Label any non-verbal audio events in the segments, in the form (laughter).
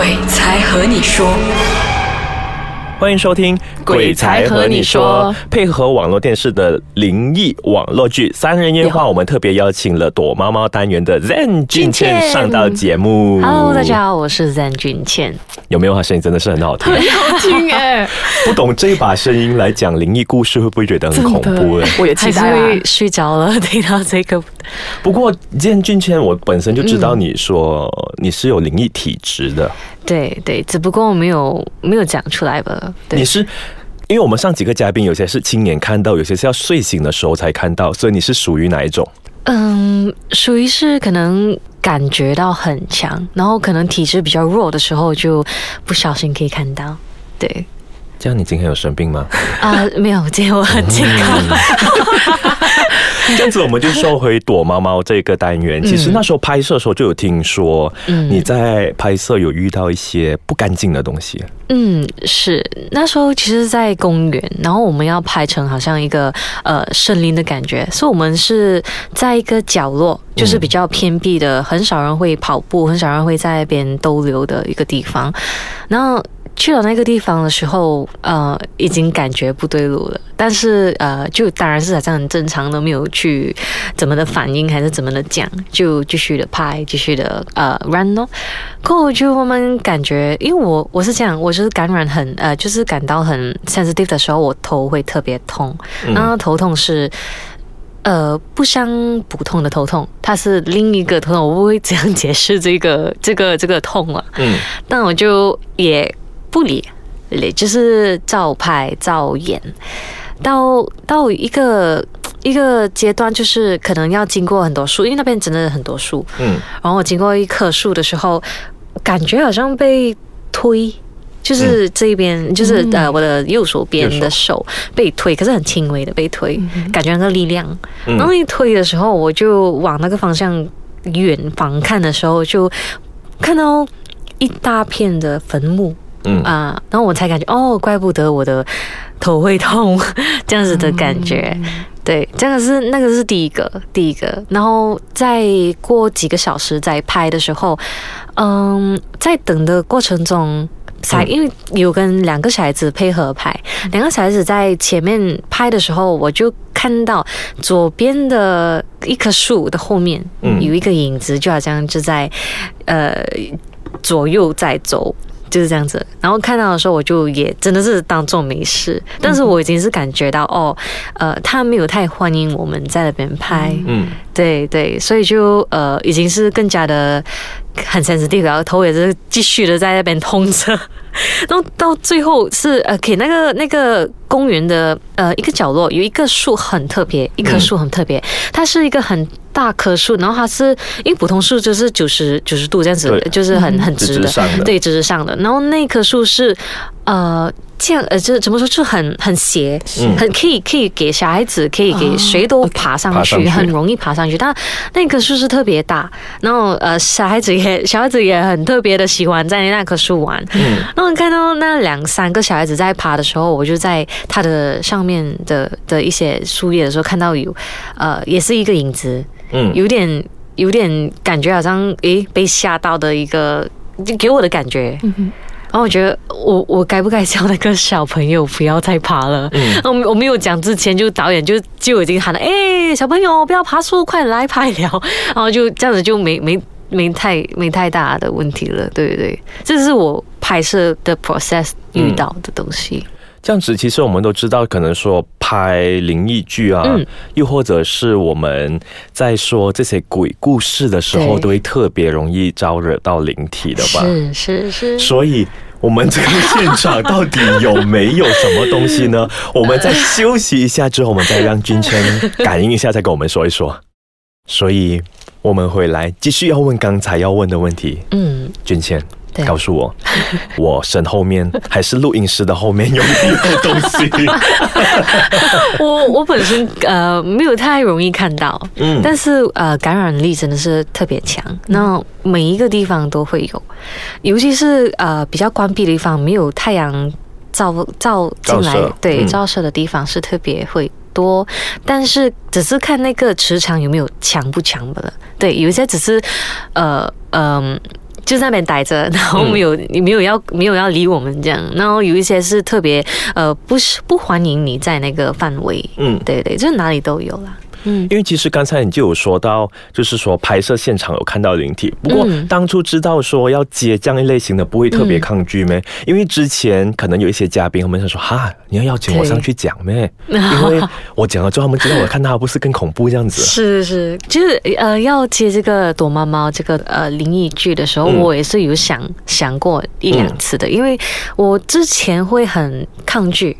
鬼才和你说。欢迎收听《鬼才和你说》，配合网络电视的灵异网络剧《三人烟话》，我们特别邀请了躲猫猫单元的 Zen 俊倩上到节目。Hello，大家好，我是 Zen 俊倩，有没有？他声音真的是很好听，很好听哎！(laughs) 不懂这一把声音来讲灵异故事，会不会觉得很恐怖呢？我也期待会睡着了，听到这个。不过 Zen 俊倩，我本身就知道你说你是有灵异体质的，对对，只不过我没有没有讲出来吧。你是因为我们上几个嘉宾，有些是亲眼看到，有些是要睡醒的时候才看到，所以你是属于哪一种？嗯，属于是可能感觉到很强，然后可能体质比较弱的时候，就不小心可以看到。对，这样你今天有生病吗？啊，没有，今天我很健康。这样子，我们就说回躲猫猫这个单元。其实那时候拍摄的时候就有听说，你在拍摄有遇到一些不干净的东西。嗯，是那时候其实，在公园，然后我们要拍成好像一个呃森林的感觉，所以我们是在一个角落，就是比较偏僻的，很少人会跑步，很少人会在那边逗留的一个地方，然后。去了那个地方的时候，呃，已经感觉不对路了。但是，呃，就当然是好像很正常的，没有去怎么的反应，还是怎么的讲，就继续的拍，继续的呃 run 咯。过后就慢慢感觉，因为我我是这样，我就是感染很呃，就是感到很 sensitive 的时候，我头会特别痛。然后头痛是呃不相普通的头痛，它是另一个头痛，我不会这样解释这个这个这个痛啊。嗯，但我就也。不理，就是照拍照演，到到一个一个阶段，就是可能要经过很多树，因为那边真的很多树。嗯，然后我经过一棵树的时候，感觉好像被推，就是这一边，就是呃我的右手边的手。被推，可是很轻微的被推，感觉那个力量。然后一推的时候，我就往那个方向远方看的时候，就看到一大片的坟墓。嗯啊，然后我才感觉哦，怪不得我的头会痛，(laughs) 这样子的感觉。对，这个是那个是第一个，第一个。然后再过几个小时再拍的时候，嗯，在等的过程中，才因为有跟两个小孩子配合拍，两个小孩子在前面拍的时候，我就看到左边的一棵树的后面有一个影子，就好像就在呃左右在走。就是这样子，然后看到的时候，我就也真的是当做没事，但是我已经是感觉到哦，呃，他没有太欢迎我们在那边拍，嗯，对对，所以就呃，已经是更加的很 sensitive，然后头也是继续的在那边痛着，(laughs) 然后到最后是呃，给那个那个公园的呃一个角落有一个树很特别，一棵树很特别，它是一个很。大棵树，然后它是因为普通树就是九十九十度这样子，就是很很直的，对，直直上的。然后那棵树是呃这样呃，就是怎么说，就很很斜，很可以可以给小孩子，可以给谁都爬上去，很容易爬上去。但那棵树是特别大，然后呃小孩子也小孩子也很特别的喜欢在那棵树玩。嗯，然后看到那两三个小孩子在爬的时候，我就在它的上面的的一些树叶的时候看到有呃也是一个影子。嗯，有点有点感觉好像诶被吓到的一个，就给我的感觉。嗯然后我觉得我我该不该叫那个小朋友不要再爬了？嗯，我我没有讲之前，就导演就就已经喊了，哎，小朋友不要爬树，快来拍了。(laughs) 然后就这样子就没没没太没太大的问题了。对对对，这是我拍摄的 process 遇到的东西。这样子，其实我们都知道，可能说拍灵异剧啊，又或者是我们在说这些鬼故事的时候，都会特别容易招惹到灵体的吧？是是是。所以，我们这个现场到底有没有什么东西呢？(laughs) 我们再休息一下之后，我们再让君谦感应一下，再跟我们说一说。所以，我们回来继续要问刚才要问的问题。嗯，君谦。告诉我，(laughs) 我身后面还是录音室的后面有没有东西？(laughs) 我我本身呃没有太容易看到，嗯，但是呃感染力真的是特别强，那每一个地方都会有，尤其是呃比较关闭的地方，没有太阳照照进来，对照射的地方是特别会多，但是只是看那个磁场有没有强不强的了。对，有一些只是呃嗯。就在那边待着，然后没有你没有要没有要理我们这样，然后有一些是特别呃不是不欢迎你在那个范围，嗯嗯，对对，就是哪里都有啦。嗯，因为其实刚才你就有说到，就是说拍摄现场有看到灵体，不过嗯当初知道说要接这样一类型的，不会特别抗拒咩？因为之前可能有一些嘉宾，他们想说哈，你要邀请我上去讲咩？(laughs) 因为我讲了之后，他们知道我看到不是更恐怖这样子。是是，就是呃，要接这个躲猫猫这个呃灵异剧的时候，嗯我也是有想想过一两次的，因为我之前会很抗拒。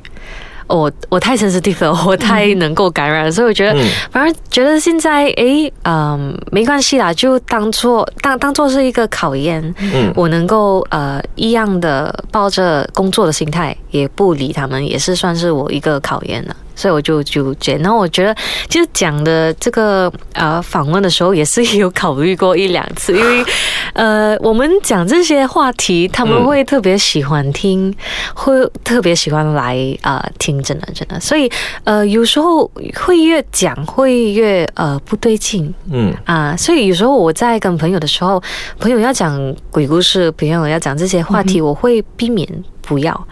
我我太 sensitive 了，(laughs) 我太能够感染了，所以我觉得嗯反而觉得现在诶，嗯，没关系啦，就当做当当做是一个考验，嗯我能够呃一样的抱着工作的心态，也不理他们，也是算是我一个考验了。所以我就就觉得，然后我觉得其实讲的这个呃访问的时候，也是有考虑过一两次，因为 (sighs) 呃我们讲这些话题，他们嗯会特别喜欢听，会特别喜欢来啊、呃听，真的真的。所以呃有时候会越讲会越呃不对劲，嗯啊，所以有时候我在跟朋友的时候，朋友要讲鬼故事，朋友要讲这些话题，我会避免不要，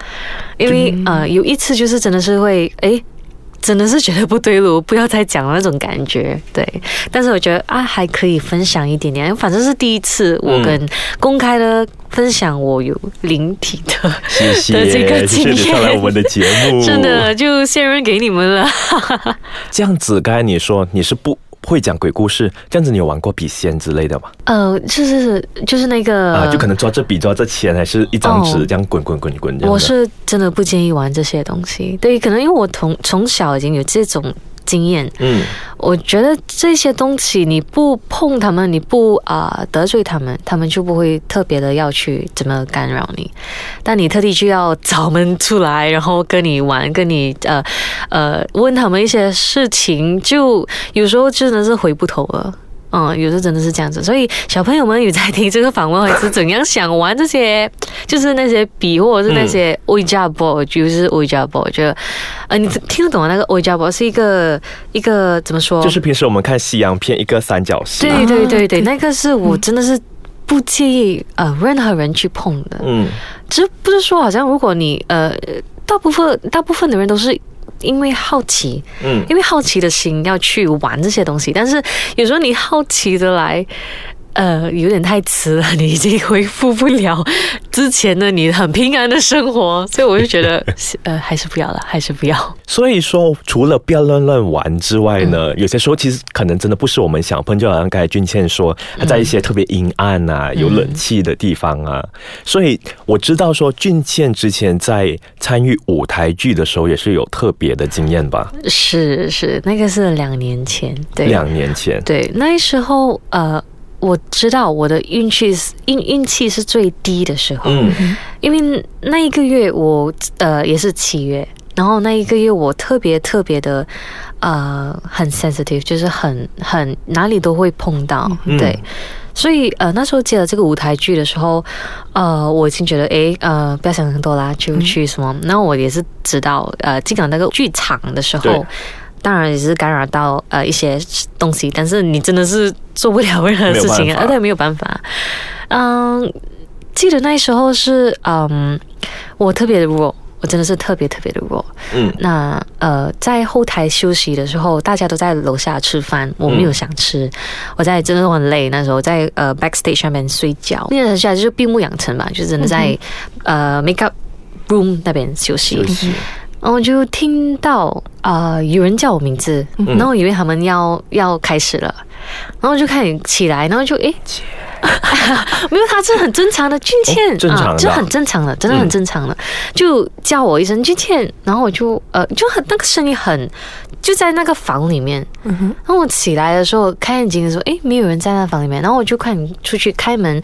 因为、呃有一次就是真的是会诶。真的是觉得不对路，不要再讲了那种感觉，对。但是我觉得啊，还可以分享一点点，反正是第一次我跟公开的分享我有灵体的，谢谢，的这个谢谢你经验上来我们的节目。(laughs) 真的就现任给你们了。(laughs) 这样子，刚才你说你是不会讲鬼故事，这样子你有玩过笔仙之类的吗？呃，就是就是那个啊，就可能抓着笔抓着钱，还是一张纸哦这样滚滚滚滚。我是真的不建议玩这些东西。对，可能因为我从从小已经有这种经验，嗯我觉得这些东西你不碰他们，你不啊、得罪他们，他们就不会特别的要去怎么干扰你。但你特地去要找他们出来，然后跟你玩，跟你呃呃问他们一些事情，就有时候真的是回不头了。嗯，有时候真的是这样子，所以小朋友们有在听这个访问，还是怎样想玩这些，就是那些笔或者是那些 Ouija board，、就是 Ouija board，就呃，你听得懂吗那个 Ouija board 是一个一个怎么说？就是平时我们看西洋片，一个三角形。对对对对，那个是我真的是不介意呃任何人去碰的。嗯其实不是说好像如果你呃大部分大部分的人都是。因为好奇，嗯。因为好奇的心要去玩这些东西，但是有时候你好奇的来，呃，有点太迟了，你已经恢复不了之前的你很平安的生活，所以我就觉得，(laughs) 呃，还是不要了，还是不要。所以说，除了不要乱乱玩之外呢，有些时候其实可能真的不是我们想碰，就好像刚才俊倩说，他在一些特别阴暗啊、有冷气的地方啊。所以我知道说，俊倩之前在参与舞台剧的时候，也是有特别的经验吧？是是，那个是两年前，对，两年前，对，那时候呃，我知道我的运气是运运气是最低的时候，嗯因为那一个月我呃也是七月，然后那一个月我特别特别的呃很 sensitive，就是很很哪里都会碰到，嗯对。所以呃那时候接了这个舞台剧的时候，呃我已经觉得诶呃不要想很多啦，就去什么。然后我也是知道呃进了那个剧场的时候。当然也是干扰到呃一些东西，但是你真的是做不了任何事情啊，没有办法对，没有办法。嗯，记得那时候是嗯，我特别的弱，我真的是特别特别的弱。嗯那呃，在后台休息的时候，大家都在楼下吃饭，我没有想吃，我在真的很累。那时候在呃 backstage 上面睡觉，那个下就是闭目养神吧，就真的在、呃 makeup room 那边休息。休息，然后我就听到呃有人叫我名字，然后我以为他们要要开始了，然后就看你起来，然后就诶。(laughs) 没有，他是很正常的，俊倩、哦正常的。啊就很正常的，真的很正常的，就叫我一声俊倩，然后我就呃就很那个声音很就在那个房里面，嗯哼，然后我起来的时候开眼睛的时候，诶，没有人在那房里面，然后我就看你出去开门，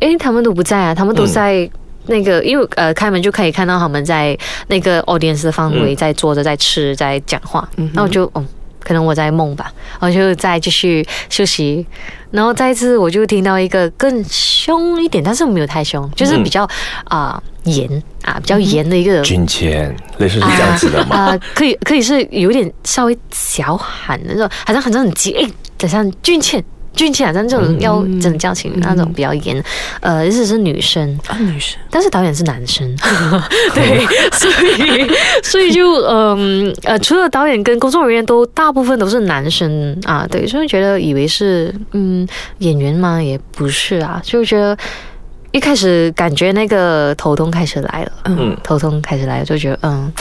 诶，他们都不在啊，他们都在那个，因为呃开门就可以看到他们在那个 audience 的范围嗯。在坐着在吃在讲话，然后我就嗯。可能我在梦吧，然后就再继续休息，然后再一次我就听到一个更凶一点，但是没有太凶，就是比较啊、严啊比较严的一个俊倩，类似是这样子的吗？(laughs) 啊、可以可以是有点稍微小喊的那种，好像好像很急，哎，好像俊倩俊气啊，但这种要嗯。真的叫情那种比较严，呃，意思是女生，啊，女生。但是导演是男生，(laughs) 对，所以所以就嗯呃，除了导演跟工作人员都大部分都是男生啊，对，所以觉得以为是嗯演员嘛，也不是啊，就觉得一开始感觉那个头痛开始来了，嗯嗯，头痛开始来了，就觉得嗯，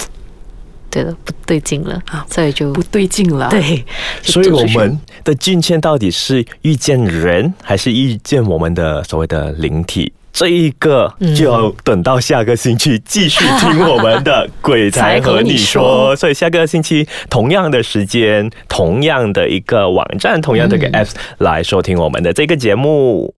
对了，不对劲了啊所以就不对劲了。对，(laughs) 所以我们的俊谦到底是遇见人，还是遇见我们的所谓的灵体？这一个嗯就要等到下个星期继续听我们的鬼 (laughs) 才和你说。所以下个星期同样的时间，同样的一个网站，同样的一个嗯 Apps 来收听我们的这个节目。